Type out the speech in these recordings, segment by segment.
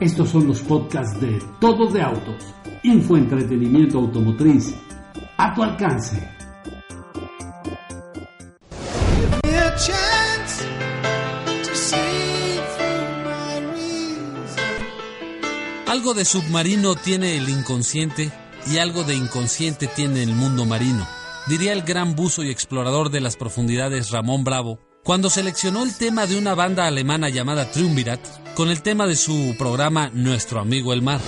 Estos son los podcasts de Todo de Autos, infoentretenimiento automotriz, a tu alcance. Algo de submarino tiene el inconsciente y algo de inconsciente tiene el mundo marino, diría el gran buzo y explorador de las profundidades Ramón Bravo, cuando seleccionó el tema de una banda alemana llamada Triumvirat con el tema de su programa Nuestro amigo el mar.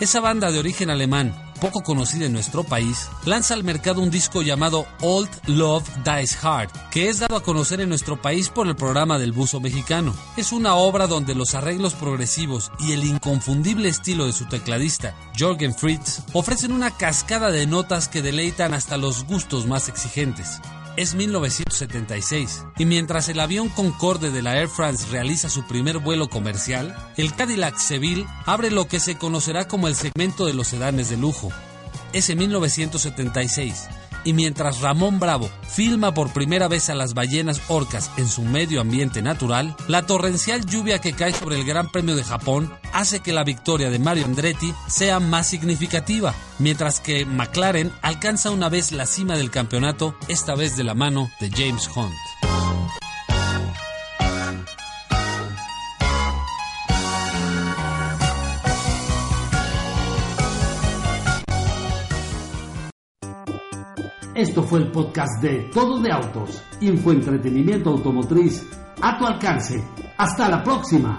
Esa banda de origen alemán, poco conocida en nuestro país, lanza al mercado un disco llamado Old Love Dies Hard, que es dado a conocer en nuestro país por el programa del buzo mexicano. Es una obra donde los arreglos progresivos y el inconfundible estilo de su tecladista, Jorgen Fritz, ofrecen una cascada de notas que deleitan hasta los gustos más exigentes. Es 1976 y mientras el avión Concorde de la Air France realiza su primer vuelo comercial, el Cadillac Seville abre lo que se conocerá como el segmento de los sedanes de lujo. Es en 1976 y mientras Ramón Bravo filma por primera vez a las ballenas orcas en su medio ambiente natural, la torrencial lluvia que cae sobre el Gran Premio de Japón hace que la victoria de Mario Andretti sea más significativa, mientras que McLaren alcanza una vez la cima del campeonato, esta vez de la mano de James Hunt. Esto fue el podcast de Todo de Autos, infoentretenimiento automotriz a tu alcance. Hasta la próxima.